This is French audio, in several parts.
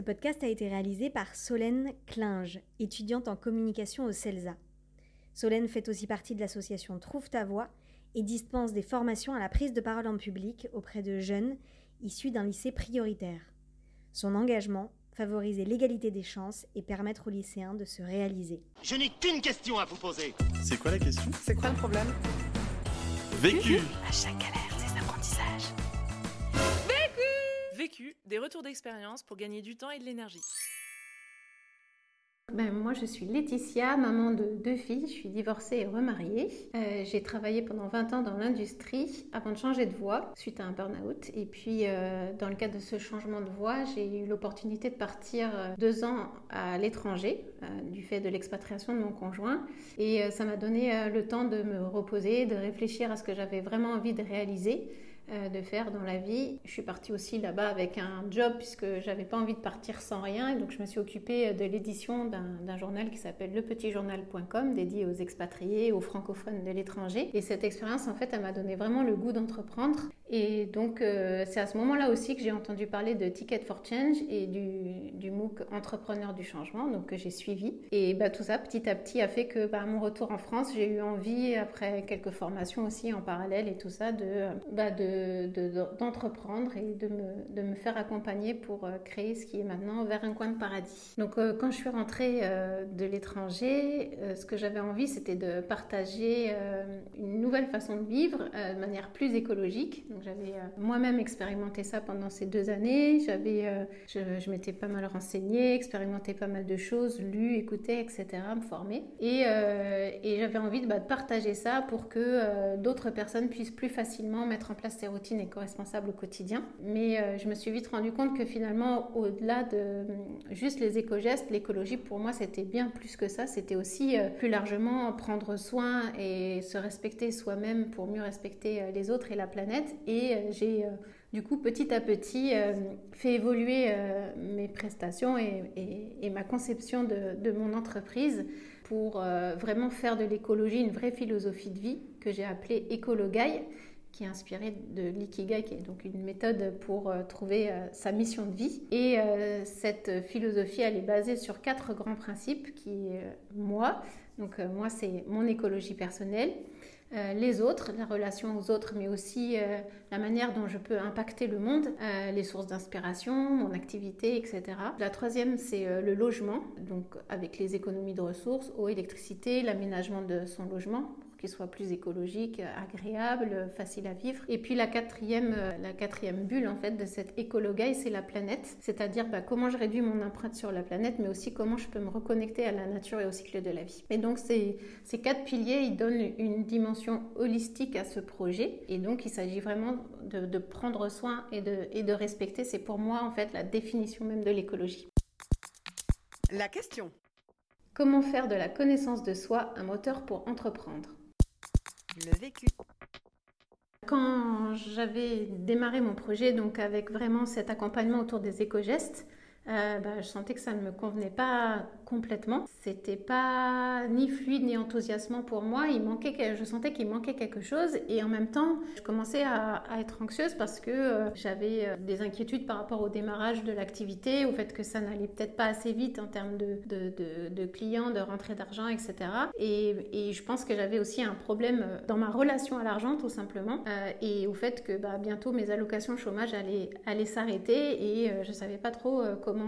Ce podcast a été réalisé par Solène Klinge, étudiante en communication au CELSA. Solène fait aussi partie de l'association Trouve ta voix et dispense des formations à la prise de parole en public auprès de jeunes issus d'un lycée prioritaire. Son engagement favoriser l'égalité des chances et permettre aux lycéens de se réaliser. Je n'ai qu'une question à vous poser. C'est quoi la question? C'est quoi le problème? Vécu À chaque galère, Des retours d'expérience pour gagner du temps et de l'énergie. Ben, moi, je suis Laetitia, maman de deux filles. Je suis divorcée et remariée. Euh, j'ai travaillé pendant 20 ans dans l'industrie avant de changer de voie suite à un burn-out. Et puis, euh, dans le cadre de ce changement de voie, j'ai eu l'opportunité de partir euh, deux ans à l'étranger du fait de l'expatriation de mon conjoint. Et ça m'a donné le temps de me reposer, de réfléchir à ce que j'avais vraiment envie de réaliser. Euh, de faire dans la vie. Je suis partie aussi là-bas avec un job puisque j'avais pas envie de partir sans rien et donc je me suis occupée de l'édition d'un journal qui s'appelle lepetitjournal.com dédié aux expatriés, aux francophones de l'étranger. Et cette expérience en fait elle m'a donné vraiment le goût d'entreprendre et donc euh, c'est à ce moment-là aussi que j'ai entendu parler de Ticket for Change et du, MOOC Entrepreneur du changement donc que j'ai suivi et bah, tout ça petit à petit a fait que bah, à mon retour en France j'ai eu envie après quelques formations aussi en parallèle et tout ça de, bah, de d'entreprendre et de me, de me, faire accompagner pour euh, créer ce qui est maintenant vers un coin de paradis. Donc euh, quand je suis rentrée de l'étranger, ce que j'avais envie c'était de partager une nouvelle façon de vivre de manière plus écologique. J'avais moi-même expérimenté ça pendant ces deux années. J'avais, je, m'étais pas mal renseignée, expérimenté pas mal de choses, lu, écouté, etc., me former. Et, et j'avais envie de, bah, de, partager ça pour que d'autres personnes puissent plus facilement mettre en place ces routine éco-responsable au quotidien. Mais euh, je me suis vite rendu compte que finalement, au-delà de euh, juste les éco-gestes, l'écologie pour moi c'était bien plus que ça. C'était aussi euh, plus largement prendre soin et se respecter soi-même pour mieux respecter les autres et la planète. Et j'ai du coup petit à petit fait évoluer mes prestations et, ma conception de, mon entreprise pour vraiment faire de l'écologie une vraie philosophie de vie que j'ai appelée Écologaille qui est inspiré de l'ikigai, qui est donc une méthode pour euh, trouver euh, sa mission de vie. Et euh, cette philosophie, elle est basée sur quatre grands principes qui, moi, donc moi, c'est mon écologie personnelle, les autres, la relation aux autres, mais aussi la manière dont je peux impacter le monde, les sources d'inspiration, mon activité, etc. La troisième, c'est le logement, donc avec les économies de ressources, eau, électricité, l'aménagement de son logement qu'il soit plus écologique, agréable, facile à vivre. Et puis la quatrième, euh, la quatrième bulle en fait de cette écologie, c'est la planète, c'est-à-dire bah, comment je réduis mon empreinte sur la planète, mais aussi comment je peux me reconnecter à la nature et au cycle de la vie. Et donc ces, ces quatre piliers, ils donnent une dimension holistique à ce projet. Et donc il s'agit vraiment de, de, prendre soin et de, et de respecter. C'est pour moi en fait la définition même de l'écologie. La question. Comment faire de la connaissance de soi un moteur pour entreprendre? Le vécu. Quand j'avais démarré mon projet, donc avec vraiment cet accompagnement autour des éco-gestes, euh, bah, je sentais que ça ne me convenait pas complètement. C'était pas ni fluide ni enthousiasmant pour moi. Il manquait, je sentais qu'il manquait quelque chose et en même temps, je commençais à, être anxieuse parce que euh, j'avais euh, des inquiétudes par rapport au démarrage de l'activité, au fait que ça n'allait peut-être pas assez vite en termes de, clients, de rentrée d'argent, etc. Et, je pense que j'avais aussi un problème dans ma relation à l'argent, tout simplement, et au fait que bah, bientôt mes allocations chômage allaient, allaient s'arrêter et je savais pas trop comment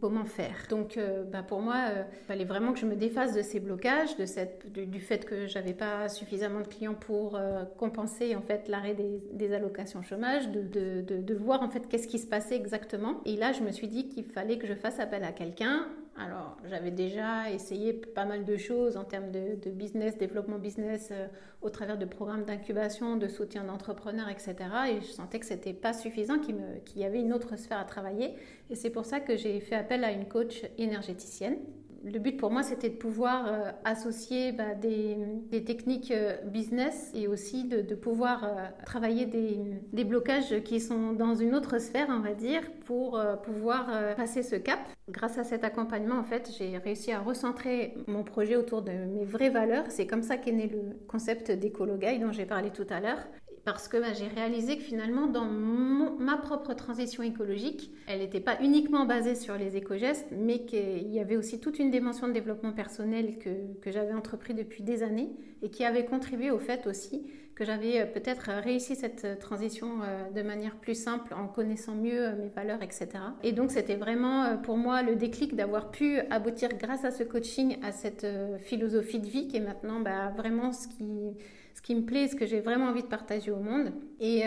comment, faire. Donc euh, bah, pour moi, il euh, fallait vraiment que je me défasse de ces blocages, de cette, du, fait que j'avais pas suffisamment de clients pour euh, compenser en fait l'arrêt des, allocations chômage, de, de, voir en fait qu'est-ce qui se passait exactement. Et là, je me suis dit qu'il fallait que je fasse appel à quelqu'un alors, j'avais déjà essayé pas mal de choses en termes de, business, développement business, au travers de programmes d'incubation, de soutien d'entrepreneurs, etc. Et je sentais que c'était pas suffisant, qu'il y avait une autre sphère à travailler. Et c'est pour ça que j'ai fait appel à une coach énergéticienne le but pour moi, c'était de pouvoir euh, associer bah, des, techniques euh, business et aussi de, pouvoir euh, travailler des, blocages qui sont dans une autre sphère, on va dire, pour pouvoir passer ce cap. Grâce à cet accompagnement, en fait, j'ai réussi à recentrer mon projet autour de mes vraies valeurs. C'est comme ça qu'est né le concept d'Ecologuy dont j'ai parlé tout à l'heure parce que bah, j'ai réalisé que finalement, dans ma propre transition écologique, elle n'était pas uniquement basée sur les éco-gestes, mais qu'il y avait aussi toute une dimension de développement personnel que, que j'avais entrepris depuis des années et qui avait contribué au fait aussi que j'avais euh, peut-être réussi cette euh, transition euh, de manière plus simple en connaissant mieux mes valeurs, etc. Et donc c'était vraiment pour moi le déclic d'avoir pu aboutir grâce à ce coaching à cette philosophie de vie qui est maintenant bah, vraiment ce qui, me plaît, ce que j'ai vraiment envie de partager au monde. Et,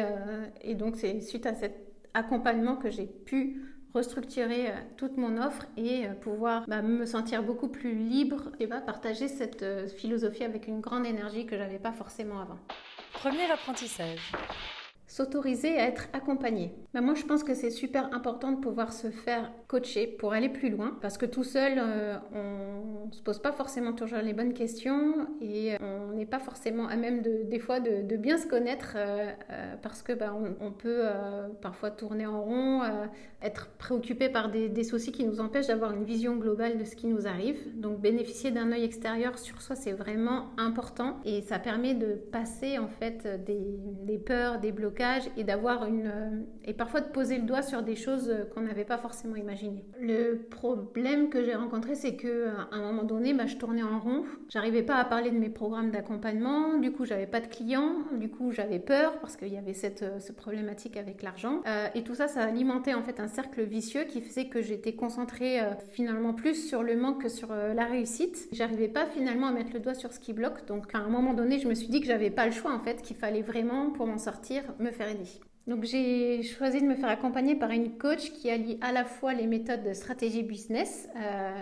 donc c'est suite à cet accompagnement que j'ai pu restructurer toute mon offre et pouvoir bah, me sentir beaucoup plus libre et partager cette philosophie avec une grande énergie que j'avais pas forcément avant. Premier apprentissage. S'autoriser à être accompagné. Bah, moi, je pense que c'est super important de pouvoir se faire coacher pour aller plus loin, parce que tout seul, euh, on ne se pose pas forcément toujours les bonnes questions et on n'est pas forcément à même de, des fois de, bien se connaître, euh, euh, parce que bah, on, peut parfois tourner en rond, être préoccupé par des, soucis qui nous empêchent d'avoir une vision globale de ce qui nous arrive. Donc, bénéficier d'un œil extérieur sur soi, c'est vraiment important et ça permet de passer en fait des peurs, des blocages et d'avoir une et parfois de poser le doigt sur des choses qu'on n'avait pas forcément imaginées. Le problème que j'ai rencontré, c'est que à un moment donné, bah, je tournais en rond. J'arrivais pas à parler de mes programmes d'accompagnement. Du coup, j'avais pas de clients. Du coup, j'avais peur parce qu'il y avait cette, euh, problématique avec l'argent. Euh, et tout ça, ça alimentait en fait un cercle vicieux qui faisait que j'étais concentrée euh, finalement plus sur le manque que sur la réussite. J'arrivais pas finalement à mettre le doigt sur ce qui bloque. Donc, à un moment donné, je me suis dit que j'avais pas le choix en fait, qu'il fallait vraiment pour m'en sortir me faire. Donc j'ai choisi de me faire accompagner par une coach qui allie à la fois les méthodes de stratégie business euh,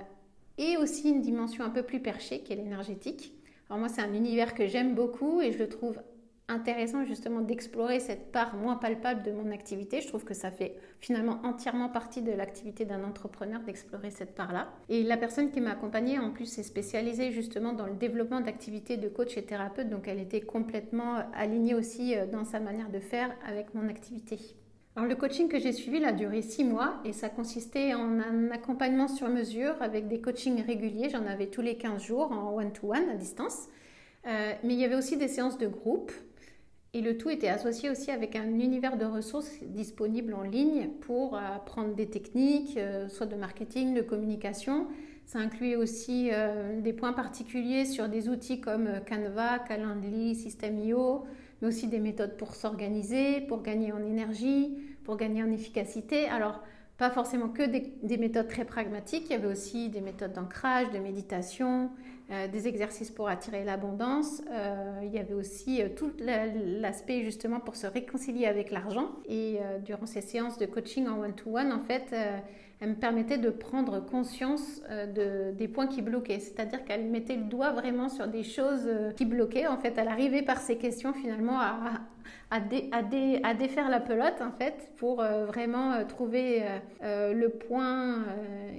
et aussi une dimension un peu plus perchée qui est l'énergétique. Alors moi c'est un univers que j'aime beaucoup et je le trouve intéressant justement d'explorer cette part moins palpable de mon activité. Je trouve que ça fait finalement entièrement partie de l'activité d'un entrepreneur d'explorer cette part-là. Et la personne qui m'a accompagnée en plus est spécialisée justement dans le développement d'activités de coach et thérapeute, donc elle était complètement alignée aussi euh, dans sa manière de faire avec mon activité. Alors le coaching que j'ai suivi a duré six mois et ça consistait en un accompagnement sur mesure avec des coachings réguliers. J'en avais tous les 15 jours en one-to-one à distance. Euh, mais il y avait aussi des séances de groupe et le tout était associé aussi avec un univers de ressources disponibles en ligne pour apprendre des techniques, euh, soit de marketing, de communication. Ça incluait aussi euh, des points particuliers sur des outils comme euh, Canva, Calendly, System.io, mais aussi des méthodes pour s'organiser, pour gagner en énergie, pour gagner en efficacité. Alors, pas forcément que des, méthodes très pragmatiques, il y avait aussi des méthodes d'ancrage, de méditation, euh, des exercices pour attirer l'abondance. Euh, il y avait aussi euh, tout l'aspect justement pour se réconcilier avec l'argent. Et durant ces séances de coaching en one-to-one, en fait, elle me permettait de prendre conscience de, des points qui bloquaient. C'est-à-dire qu'elle mettait le doigt vraiment sur des choses qui bloquaient. En fait, elle arrivait par ces questions finalement à, à, à, défaire la pelote en fait pour euh, vraiment euh, trouver euh, le point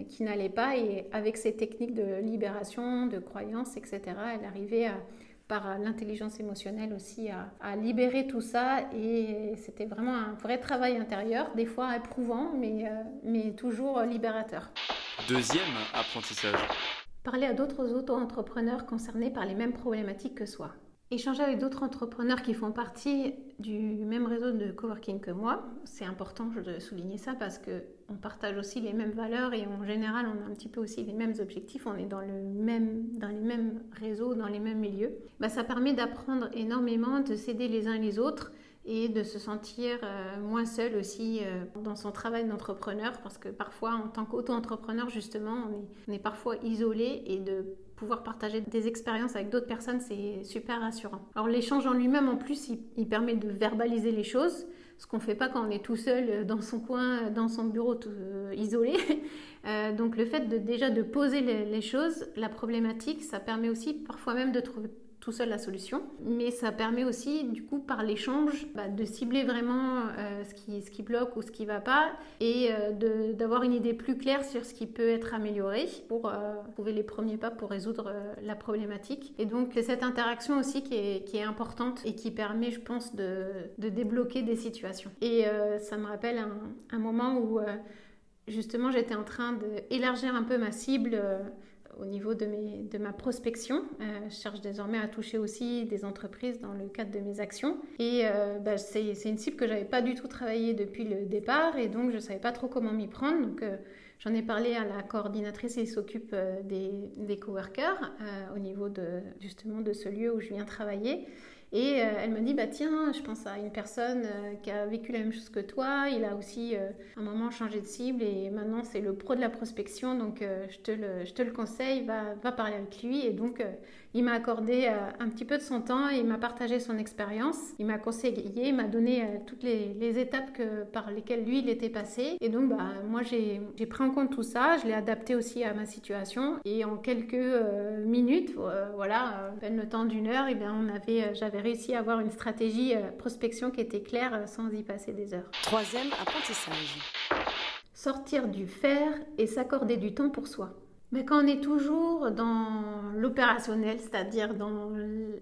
qui n'allait pas et avec ses techniques de libération, de croyance, etc. Elle arrivait par l'intelligence émotionnelle aussi à, libérer tout ça et c'était vraiment un vrai travail intérieur, des fois éprouvant mais, mais toujours libérateur. Deuxième apprentissage. Parler à d'autres auto-entrepreneurs concernés par les mêmes problématiques que soi. Échanger avec d'autres entrepreneurs qui font partie du même réseau de coworking que moi, c'est important de souligner ça parce que on partage aussi les mêmes valeurs et en général on a un petit peu aussi les mêmes objectifs, on est dans le même dans les mêmes réseaux, dans les mêmes milieux. Bah, ça permet d'apprendre énormément, de s'aider les uns les autres et de se sentir euh, moins seul aussi euh, dans son travail d'entrepreneur parce que parfois en tant qu'auto-entrepreneur justement on est parfois isolé et de pouvoir partager des expériences avec d'autres personnes, c'est super rassurant. Alors l'échange en lui-même, en plus, il, permet de verbaliser les choses, ce qu'on ne fait pas quand on est tout seul dans son coin, dans son bureau euh, isolé. Euh, donc le fait de déjà de poser les, choses, la problématique, ça permet aussi parfois même de trouver tout seul la solution. Mais ça permet aussi, du coup, par l'échange, bah, de cibler vraiment euh, ce, qui, ce qui bloque ou ce qui ne va pas et euh, d'avoir une idée plus claire sur ce qui peut être amélioré pour euh, trouver les premiers pas pour résoudre la problématique. Et donc, cette interaction aussi qui est, qui est, importante et qui permet, je pense, de, de débloquer des situations. Et ça me rappelle un, un moment où, justement, j'étais en train d'élargir un peu ma cible au niveau de, mes, de ma prospection. je cherche désormais à toucher aussi des entreprises dans le cadre de mes actions. Et bah, c'est une cible que j'avais pas du tout travaillé depuis le départ et donc je savais pas trop comment m'y prendre. Donc J'en ai parlé à la coordinatrice qui s'occupe des, des coworkers au niveau de, justement de ce lieu où je viens travailler. Et euh, elle me dit, bah tiens, je pense à une personne euh, qui a vécu la même chose que toi. Il a aussi euh, un moment changé de cible et maintenant c'est le pro de la prospection. Donc je, te le, je te le conseille, va, va parler avec lui. Et donc il m'a accordé un petit peu de son temps, il m'a partagé son expérience, il m'a conseillé, il m'a donné toutes les, les, étapes que, par lesquelles lui il était passé. Et donc bah, moi j'ai pris en compte tout ça, je l'ai adapté aussi à ma situation. Et en quelques minutes, voilà, peine le temps d'une heure, et bien on avait, j'avais réussi à avoir une stratégie euh, prospection qui était claire euh, sans y passer des heures. Troisième apprentissage. Sortir du faire et s'accorder du temps pour soi. Mais quand on est toujours dans l'opérationnel, c'est-à-dire dans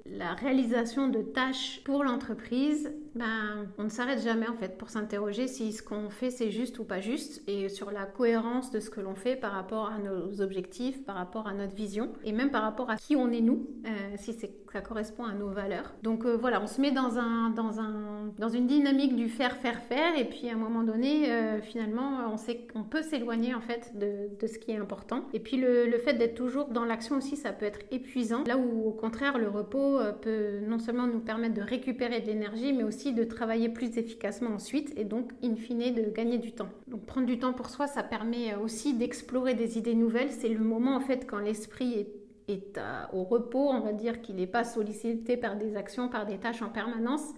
la réalisation de tâches pour l'entreprise, ben, on ne s'arrête jamais en fait pour s'interroger si ce qu'on fait c'est juste ou pas juste et sur la cohérence de ce que l'on fait par rapport à nos objectifs, par rapport à notre vision et même par rapport à qui on est nous, euh, si ça correspond à nos valeurs. Donc euh, voilà, on se met dans, un, dans, un, dans une dynamique du faire, faire, faire et puis à un moment donné, euh, finalement, on sait qu'on peut s'éloigner en fait de, de, ce qui est important. Et puis le, le fait d'être toujours dans l'action aussi, ça peut être épuisant. Là où au contraire, le repos peut non seulement nous permettre de récupérer de l'énergie, mais aussi de travailler plus efficacement ensuite et donc, in fine, de gagner du temps. Donc, prendre du temps pour soi, ça permet aussi d'explorer des idées nouvelles. C'est le moment, en fait, quand l'esprit est est au repos, on va dire qu'il n'est pas sollicité par des actions, par des tâches en permanence,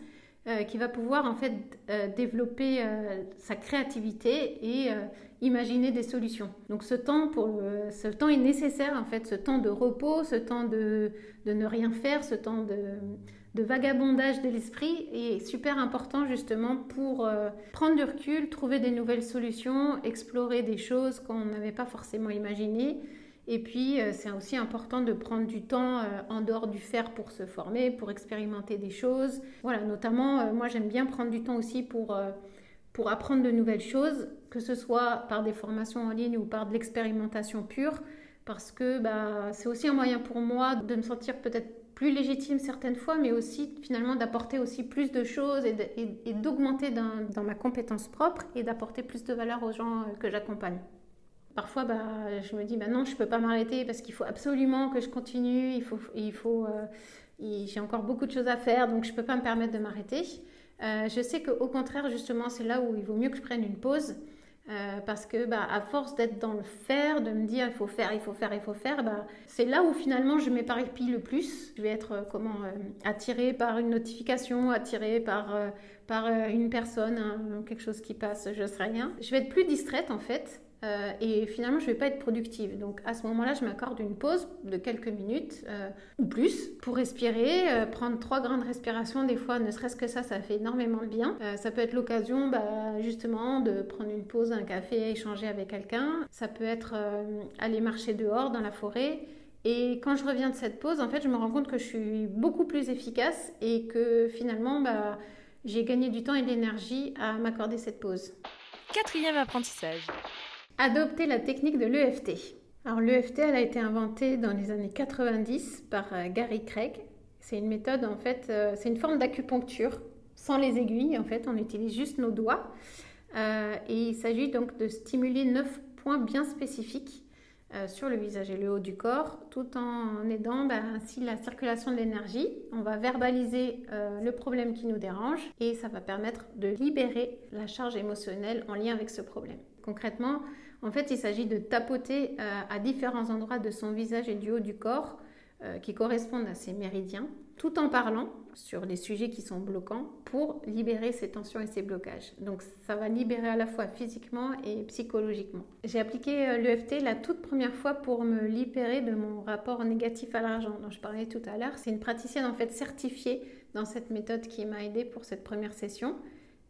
euh, qui va pouvoir en fait euh, développer euh, sa créativité et imaginer des solutions. Donc ce temps, pour, ce temps est nécessaire en fait, ce temps de repos, ce temps de, de ne rien faire, ce temps de, de vagabondage de l'esprit est super important justement pour prendre du recul, trouver des nouvelles solutions, explorer des choses qu'on n'avait pas forcément imaginées. Et puis, euh, c'est aussi important de prendre du temps euh, en dehors du faire pour se former, pour expérimenter des choses. Voilà, notamment, moi j'aime bien prendre du temps aussi pour, pour apprendre de nouvelles choses, que ce soit par des formations en ligne ou par de l'expérimentation pure, parce que bah, c'est aussi un moyen pour moi de me sentir peut-être plus légitime certaines fois, mais aussi finalement d'apporter aussi plus de choses et d'augmenter dans, ma compétence propre et d'apporter plus de valeur aux gens euh, que j'accompagne. Parfois, bah, je me dis, bah non, je ne peux pas m'arrêter parce qu'il faut absolument que je continue, il faut, il faut, euh, j'ai encore beaucoup de choses à faire, donc je ne peux pas me permettre de m'arrêter. Euh, je sais qu'au contraire, justement, c'est là où il vaut mieux que je prenne une pause euh, parce que bah, à force d'être dans le faire, de me dire il faut faire, il faut faire, il faut faire, bah, c'est là où finalement je m'éparpille le plus. Je vais être comment attirée par une notification, attirée par, par une personne, quelque chose qui passe, je ne sais rien. Je vais être plus distraite en fait. Euh, et finalement, je ne vais pas être productive. Donc à ce moment-là, je m'accorde une pause de quelques minutes euh, ou plus pour respirer, euh, prendre trois grandes respirations. Des fois, ne serait-ce que ça, ça fait énormément de bien. ça peut être l'occasion bah, justement de prendre une pause, un café, échanger avec quelqu'un. Ça peut être aller marcher dehors dans la forêt. Et quand je reviens de cette pause, en fait, je me rends compte que je suis beaucoup plus efficace et que finalement, bah, j'ai gagné du temps et de l'énergie à m'accorder cette pause. Quatrième apprentissage adopter la technique de l'EFT. Alors l'EFT, elle a été inventée dans les années 90 par euh, Gary Craig. C'est une méthode, en fait, euh, c'est une forme d'acupuncture sans les aiguilles. En fait, on utilise juste nos doigts. Euh, et il s'agit donc de stimuler neuf points bien spécifiques sur le visage et le haut du corps, tout en aidant ben, ainsi la circulation de l'énergie. On va verbaliser le problème qui nous dérange et ça va permettre de libérer la charge émotionnelle en lien avec ce problème. Concrètement, en fait, il s'agit de tapoter euh, à différents endroits de son visage et du haut du corps euh, qui correspondent à ses méridiens, tout en parlant sur les sujets qui sont bloquants pour libérer ces tensions et ces blocages. Donc ça va libérer à la fois physiquement et psychologiquement. J'ai appliqué euh, l'EFT la toute première fois pour me libérer de mon rapport négatif à l'argent dont je parlais tout à l'heure. C'est une praticienne en fait certifiée dans cette méthode qui m'a aidée pour cette première session.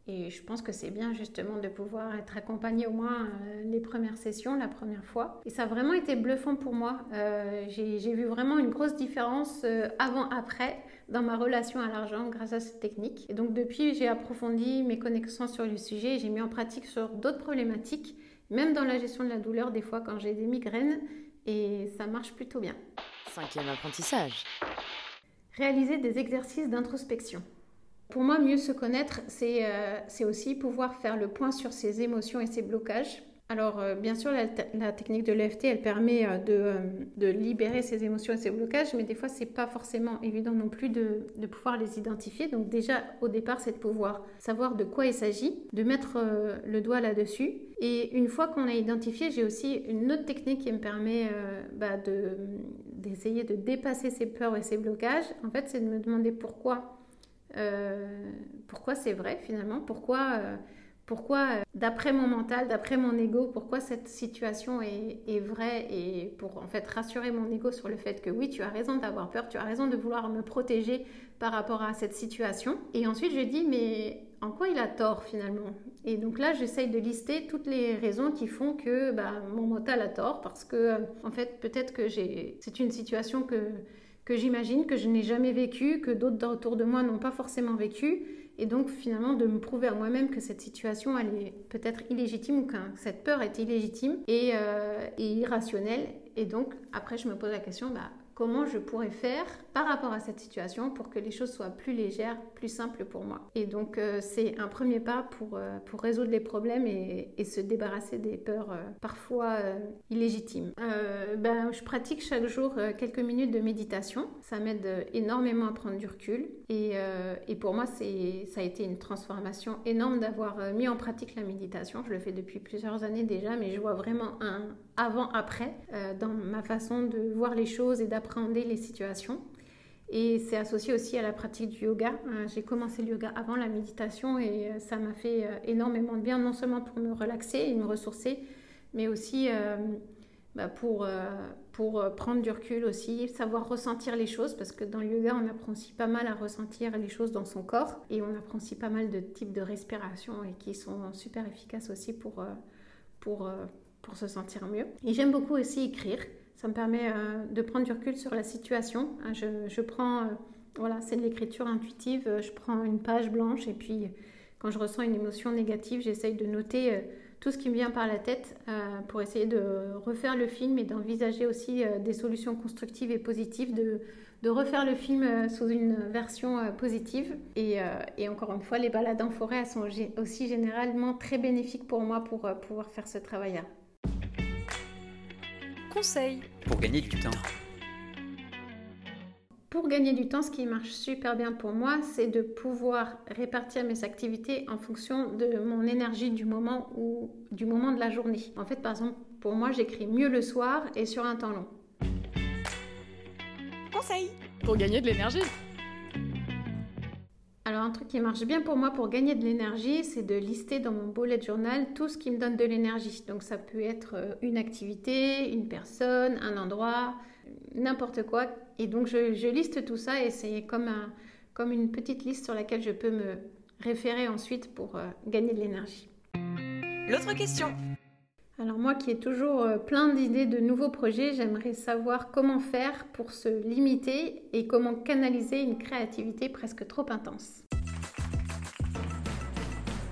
Et je pense que c'est bien justement de pouvoir être accompagné au moins euh, les premières sessions, la première fois. Et ça a vraiment été bluffant pour moi. Euh, j'ai vu vraiment une grosse différence euh, avant-après dans ma relation à l'argent grâce à cette technique. Et donc depuis, j'ai approfondi mes connaissances sur le sujet, j'ai mis en pratique sur d'autres problématiques même dans la gestion de la douleur, des fois quand j'ai des migraines, et ça marche plutôt bien. Cinquième apprentissage. Réaliser des exercices d'introspection. Pour moi, mieux se connaître, c'est euh, aussi pouvoir faire le point sur ses émotions et ses blocages alors, euh, bien sûr, la, technique de l'EFT, elle permet euh, de, libérer ses émotions et ses blocages, mais des fois, c'est pas forcément évident non plus de, pouvoir les identifier. Donc, déjà, au départ, c'est de pouvoir savoir de quoi il s'agit, de mettre le doigt là-dessus. Et une fois qu'on a identifié, j'ai aussi une autre technique qui me permet bah, d'essayer de, dépasser ses peurs et ses blocages. En fait, c'est de me demander pourquoi, pourquoi c'est vrai finalement, pourquoi pourquoi, euh, d'après mon mental, d'après mon ego, pourquoi cette situation est, vraie? Et pour en fait rassurer mon ego sur le fait que oui, tu as raison d'avoir peur, tu as raison de vouloir me protéger par rapport à cette situation. Et ensuite, je dis, mais en quoi il a tort finalement? Et donc là, j'essaye de lister toutes les raisons qui font que bah, mon mental a tort parce que, euh, en fait, peut-être que c'est une situation que, que j'imagine, que je n'ai jamais vécue, que d'autres autour de moi n'ont pas forcément vécue et donc finalement de me prouver à moi-même que cette situation elle est peut-être illégitime ou que cette peur est illégitime et, euh, irrationnelle. Et donc après je me pose la question, bah, comment je pourrais faire par rapport à cette situation pour que les choses soient plus légères, plus simples pour moi. Et donc euh, c'est un premier pas pour, euh, résoudre les problèmes et, se débarrasser des peurs euh, parfois illégitimes. ben, je pratique chaque jour quelques minutes de méditation. Ça m'aide énormément à prendre du recul. Et, et pour moi, ça a été une transformation énorme d'avoir mis en pratique la méditation. Je le fais depuis plusieurs années déjà, mais je vois vraiment un avant-après dans ma façon de voir les choses et d'apprendre les situations. Et c'est associé aussi à la pratique du yoga. Euh, j'ai commencé le yoga avant la méditation et euh, ça m'a fait euh, énormément de bien, non seulement pour me relaxer et me ressourcer, mais aussi bah, pour, pour prendre du recul aussi, savoir ressentir les choses, parce que dans le yoga, on apprend aussi pas mal à ressentir les choses dans son corps et on apprend aussi pas mal de types de respiration et qui sont super efficaces aussi pour, pour, pour se sentir mieux. Et j'aime beaucoup aussi écrire. Ça me permet euh, de prendre du recul sur la situation. Hein, je, prends, euh, voilà, c'est de l'écriture intuitive. Euh, je prends une page blanche et puis quand je ressens une émotion négative, j'essaye de noter tout ce qui me vient par la tête pour essayer de refaire le film et d'envisager aussi des solutions constructives et positives, de, de refaire le film sous une version positive. Et, et, encore une fois, les balades en forêt elles sont aussi généralement très bénéfiques pour moi pour pouvoir faire ce travail-là conseils pour gagner du temps. Pour gagner du temps, ce qui marche super bien pour moi, c'est de pouvoir répartir mes activités en fonction de mon énergie du moment ou du moment de la journée. En fait, par exemple, pour moi, j'écris mieux le soir et sur un temps long. Conseil pour gagner de l'énergie. Un truc qui marche bien pour moi pour gagner de l'énergie, c'est de lister dans mon bullet journal tout ce qui me donne de l'énergie. Donc ça peut être euh, une activité, une personne, un endroit, n'importe quoi. Et donc je, liste tout ça et c'est comme, comme une petite liste sur laquelle je peux me référer ensuite pour euh, gagner de l'énergie. L'autre question. Alors moi qui ai toujours euh, plein d'idées de nouveaux projets, j'aimerais savoir comment faire pour se limiter et comment canaliser une créativité presque trop intense.